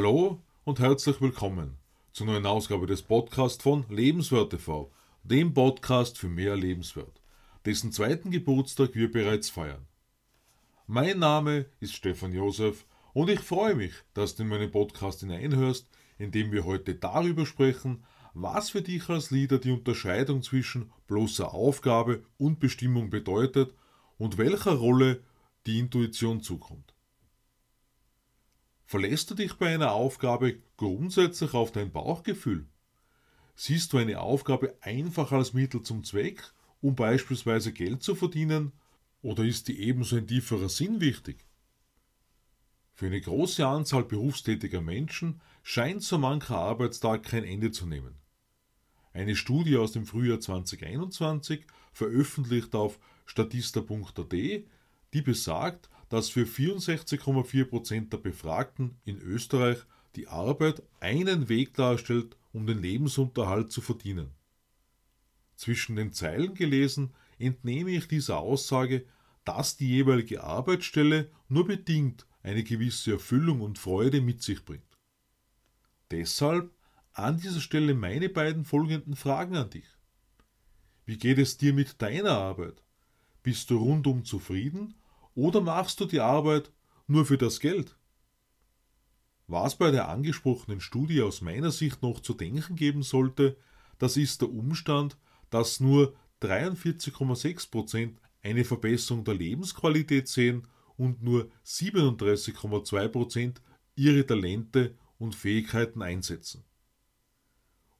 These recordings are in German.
Hallo und herzlich willkommen zur neuen Ausgabe des Podcasts von Lebenswert TV, dem Podcast für mehr Lebenswert, dessen zweiten Geburtstag wir bereits feiern. Mein Name ist Stefan Josef und ich freue mich, dass du in meinen Podcast hineinhörst, in dem wir heute darüber sprechen, was für dich als Leader die Unterscheidung zwischen bloßer Aufgabe und Bestimmung bedeutet und welcher Rolle die Intuition zukommt. Verlässt du dich bei einer Aufgabe grundsätzlich auf dein Bauchgefühl? Siehst du eine Aufgabe einfach als Mittel zum Zweck, um beispielsweise Geld zu verdienen, oder ist die ebenso ein tieferer Sinn wichtig? Für eine große Anzahl berufstätiger Menschen scheint so mancher Arbeitstag kein Ende zu nehmen. Eine Studie aus dem Frühjahr 2021, veröffentlicht auf statista.at, die besagt, dass für 64,4% der Befragten in Österreich die Arbeit einen Weg darstellt, um den Lebensunterhalt zu verdienen. Zwischen den Zeilen gelesen entnehme ich dieser Aussage, dass die jeweilige Arbeitsstelle nur bedingt eine gewisse Erfüllung und Freude mit sich bringt. Deshalb an dieser Stelle meine beiden folgenden Fragen an dich. Wie geht es dir mit deiner Arbeit? Bist du rundum zufrieden oder machst du die Arbeit nur für das Geld? Was bei der angesprochenen Studie aus meiner Sicht noch zu denken geben sollte, das ist der Umstand, dass nur 43,6% eine Verbesserung der Lebensqualität sehen und nur 37,2% ihre Talente und Fähigkeiten einsetzen.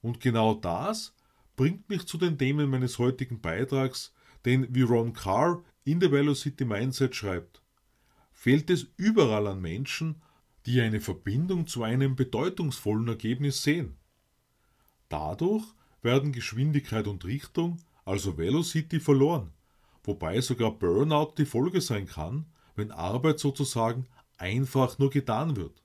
Und genau das bringt mich zu den Themen meines heutigen Beitrags, denn wie Ron Carr in The Velocity Mindset schreibt, fehlt es überall an Menschen, die eine Verbindung zu einem bedeutungsvollen Ergebnis sehen. Dadurch werden Geschwindigkeit und Richtung, also Velocity, verloren, wobei sogar Burnout die Folge sein kann, wenn Arbeit sozusagen einfach nur getan wird.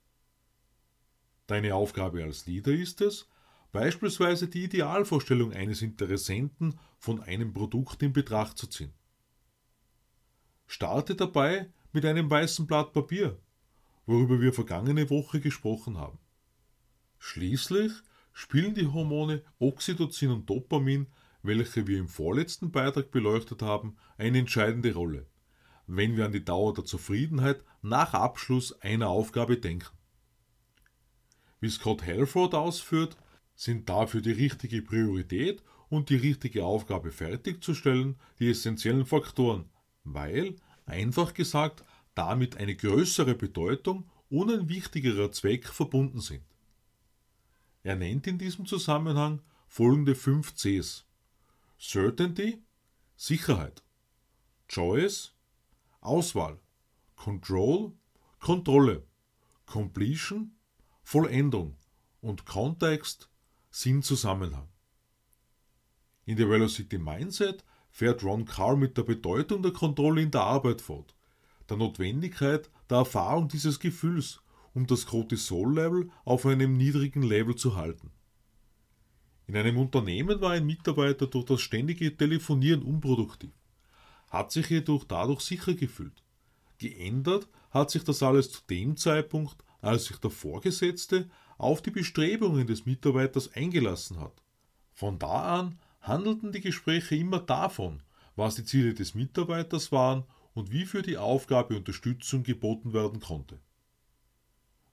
Deine Aufgabe als Leader ist es, beispielsweise die Idealvorstellung eines Interessenten von einem Produkt in Betracht zu ziehen. Starte dabei mit einem weißen Blatt Papier, worüber wir vergangene Woche gesprochen haben. Schließlich spielen die Hormone Oxytocin und Dopamin, welche wir im vorletzten Beitrag beleuchtet haben, eine entscheidende Rolle, wenn wir an die Dauer der Zufriedenheit nach Abschluss einer Aufgabe denken. Wie Scott Halford ausführt, sind dafür die richtige Priorität und die richtige Aufgabe fertigzustellen die essentiellen Faktoren, weil, einfach gesagt, damit eine größere Bedeutung und ein wichtigerer Zweck verbunden sind. Er nennt in diesem Zusammenhang folgende fünf Cs. Certainty, Sicherheit. Choice, Auswahl. Control, Kontrolle. Completion, Vollendung. Und Kontext, Sinn-Zusammenhang. In der Velocity Mindset fährt Ron Carr mit der Bedeutung der Kontrolle in der Arbeit fort, der Notwendigkeit der Erfahrung dieses Gefühls, um das Cortisol-Level auf einem niedrigen Level zu halten. In einem Unternehmen war ein Mitarbeiter durch das ständige Telefonieren unproduktiv, hat sich jedoch dadurch sicher gefühlt. Geändert hat sich das alles zu dem Zeitpunkt, als sich der Vorgesetzte auf die Bestrebungen des Mitarbeiters eingelassen hat. Von da an handelten die Gespräche immer davon, was die Ziele des Mitarbeiters waren und wie für die Aufgabe Unterstützung geboten werden konnte.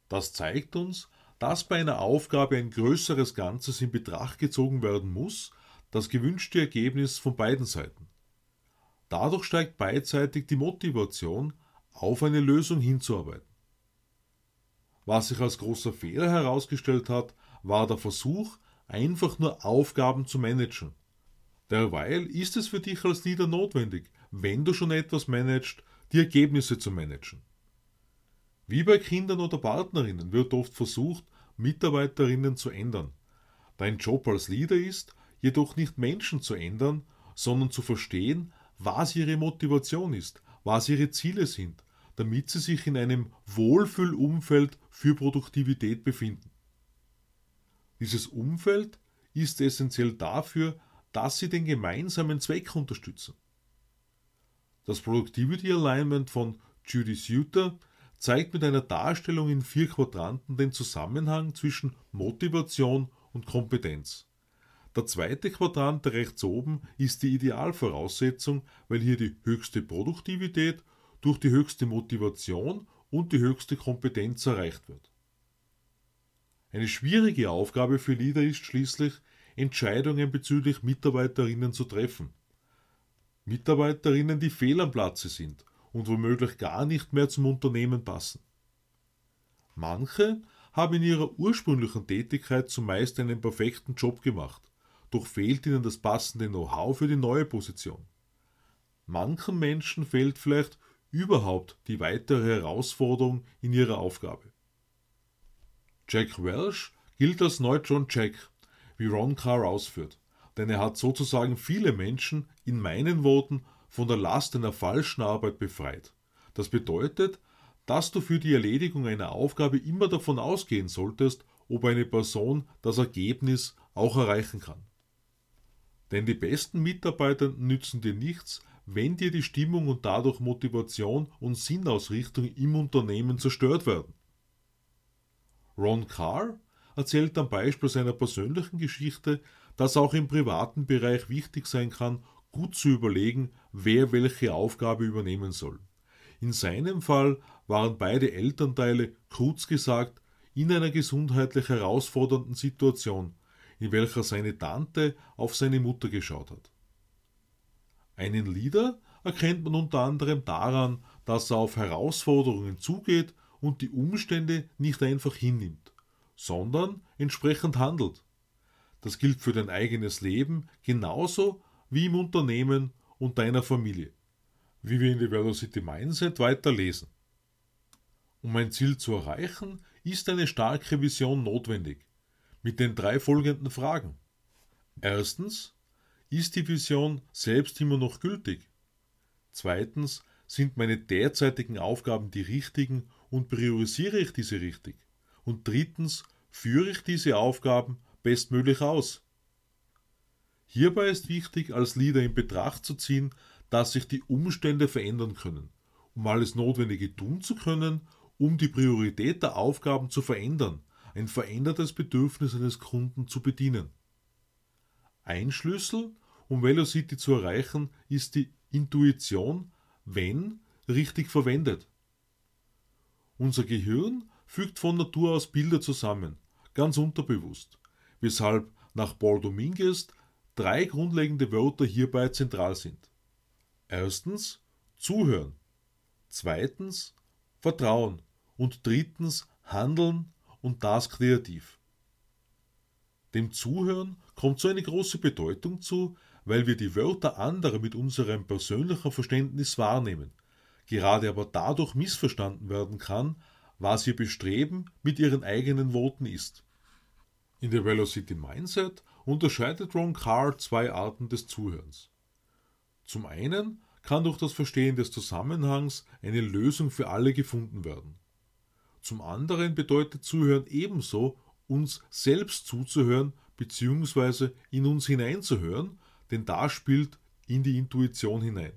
Das zeigt uns, dass bei einer Aufgabe ein größeres Ganzes in Betracht gezogen werden muss, das gewünschte Ergebnis von beiden Seiten. Dadurch steigt beidseitig die Motivation, auf eine Lösung hinzuarbeiten. Was sich als großer Fehler herausgestellt hat, war der Versuch, einfach nur Aufgaben zu managen. Derweil ist es für dich als Leader notwendig, wenn du schon etwas managst, die Ergebnisse zu managen. Wie bei Kindern oder Partnerinnen wird oft versucht, Mitarbeiterinnen zu ändern. Dein Job als Leader ist, jedoch nicht Menschen zu ändern, sondern zu verstehen, was ihre Motivation ist, was ihre Ziele sind, damit sie sich in einem Wohlfühlumfeld für Produktivität befinden. Dieses Umfeld ist essentiell dafür, dass sie den gemeinsamen Zweck unterstützen. Das Productivity Alignment von Judy Suter zeigt mit einer Darstellung in vier Quadranten den Zusammenhang zwischen Motivation und Kompetenz. Der zweite Quadrant rechts oben ist die Idealvoraussetzung, weil hier die höchste Produktivität durch die höchste Motivation und die höchste Kompetenz erreicht wird. Eine schwierige Aufgabe für Leader ist schließlich, Entscheidungen bezüglich Mitarbeiterinnen zu treffen. Mitarbeiterinnen, die fehl am Platze sind und womöglich gar nicht mehr zum Unternehmen passen. Manche haben in ihrer ursprünglichen Tätigkeit zumeist einen perfekten Job gemacht, doch fehlt ihnen das passende Know-how für die neue Position. Manchen Menschen fehlt vielleicht überhaupt die weitere Herausforderung in ihrer Aufgabe. Jack Welch gilt als Neutron Jack, wie Ron Carr ausführt, denn er hat sozusagen viele Menschen, in meinen Worten, von der Last einer falschen Arbeit befreit. Das bedeutet, dass du für die Erledigung einer Aufgabe immer davon ausgehen solltest, ob eine Person das Ergebnis auch erreichen kann. Denn die besten Mitarbeiter nützen dir nichts, wenn dir die Stimmung und dadurch Motivation und Sinnausrichtung im Unternehmen zerstört werden. Ron Carr erzählt am Beispiel seiner persönlichen Geschichte, dass auch im privaten Bereich wichtig sein kann, gut zu überlegen, wer welche Aufgabe übernehmen soll. In seinem Fall waren beide Elternteile, kurz gesagt, in einer gesundheitlich herausfordernden Situation, in welcher seine Tante auf seine Mutter geschaut hat. Einen Leader erkennt man unter anderem daran, dass er auf Herausforderungen zugeht und die Umstände nicht einfach hinnimmt, sondern entsprechend handelt. Das gilt für dein eigenes Leben genauso wie im Unternehmen und deiner Familie, wie wir in der Velocity Mindset weiter lesen. Um ein Ziel zu erreichen, ist eine starke Vision notwendig, mit den drei folgenden Fragen. Erstens, ist die Vision selbst immer noch gültig? Zweitens, sind meine derzeitigen Aufgaben die richtigen und priorisiere ich diese richtig? Und drittens, führe ich diese Aufgaben bestmöglich aus? Hierbei ist wichtig, als Leader in Betracht zu ziehen, dass sich die Umstände verändern können. Um alles Notwendige tun zu können, um die Priorität der Aufgaben zu verändern, ein verändertes Bedürfnis eines Kunden zu bedienen. Ein Schlüssel, um Velocity zu erreichen, ist die Intuition, wenn richtig verwendet. Unser Gehirn fügt von Natur aus Bilder zusammen, ganz unterbewusst, weshalb nach Paul Dominguez drei grundlegende Wörter hierbei zentral sind. Erstens Zuhören, zweitens Vertrauen und drittens Handeln und das kreativ. Dem Zuhören kommt so eine große Bedeutung zu, weil wir die Wörter anderer mit unserem persönlichen Verständnis wahrnehmen, gerade aber dadurch missverstanden werden kann, was ihr Bestreben mit ihren eigenen Worten ist. In der Velocity Mindset unterscheidet Ron Carr zwei Arten des Zuhörens. Zum einen kann durch das Verstehen des Zusammenhangs eine Lösung für alle gefunden werden. Zum anderen bedeutet Zuhören ebenso, uns selbst zuzuhören bzw. in uns hineinzuhören, denn da spielt in die Intuition hinein.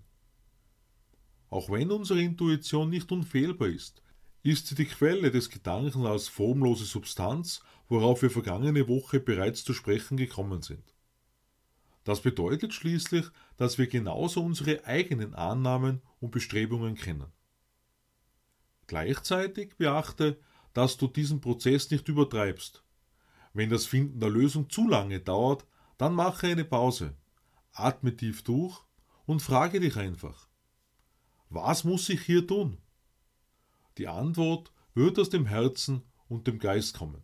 Auch wenn unsere Intuition nicht unfehlbar ist, ist sie die Quelle des Gedanken als formlose Substanz, worauf wir vergangene Woche bereits zu sprechen gekommen sind. Das bedeutet schließlich, dass wir genauso unsere eigenen Annahmen und Bestrebungen kennen. Gleichzeitig beachte, dass du diesen Prozess nicht übertreibst. Wenn das Finden der Lösung zu lange dauert, dann mache eine Pause, atme tief durch und frage dich einfach, was muss ich hier tun? Die Antwort wird aus dem Herzen und dem Geist kommen.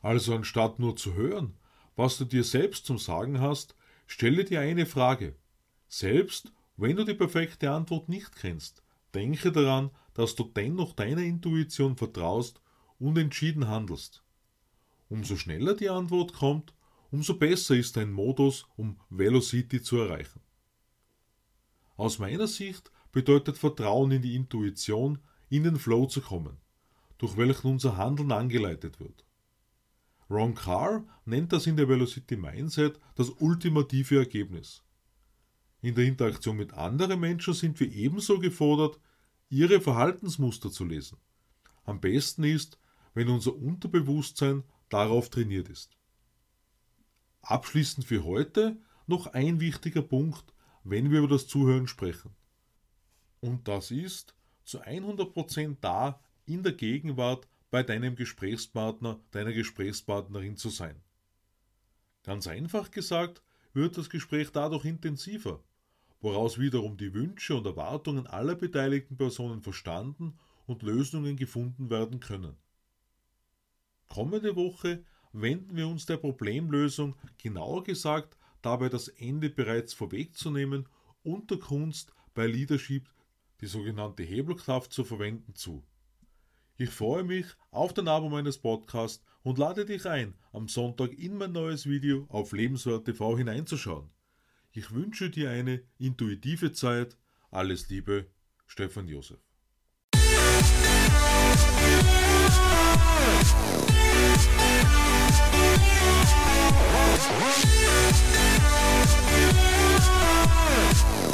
Also anstatt nur zu hören, was du dir selbst zum Sagen hast, stelle dir eine Frage. Selbst wenn du die perfekte Antwort nicht kennst, denke daran, dass du dennoch deiner Intuition vertraust und entschieden handelst. Umso schneller die Antwort kommt, umso besser ist dein Modus, um Velocity zu erreichen. Aus meiner Sicht bedeutet Vertrauen in die Intuition, in den Flow zu kommen, durch welchen unser Handeln angeleitet wird. Ron Carr nennt das in der Velocity Mindset das ultimative Ergebnis. In der Interaktion mit anderen Menschen sind wir ebenso gefordert, ihre Verhaltensmuster zu lesen. Am besten ist, wenn unser Unterbewusstsein darauf trainiert ist. Abschließend für heute noch ein wichtiger Punkt, wenn wir über das Zuhören sprechen. Und das ist zu 100% da in der Gegenwart bei deinem Gesprächspartner, deiner Gesprächspartnerin zu sein. Ganz einfach gesagt, wird das Gespräch dadurch intensiver, woraus wiederum die Wünsche und Erwartungen aller beteiligten Personen verstanden und Lösungen gefunden werden können. Kommende Woche wenden wir uns der Problemlösung, genauer gesagt dabei das Ende bereits vorwegzunehmen und der Kunst bei Leadership die sogenannte Hebelkraft zu verwenden, zu. Ich freue mich auf den Abo meines Podcasts und lade dich ein, am Sonntag in mein neues Video auf Lebenswert TV hineinzuschauen. Ich wünsche dir eine intuitive Zeit. Alles Liebe, Stefan Josef. Oh,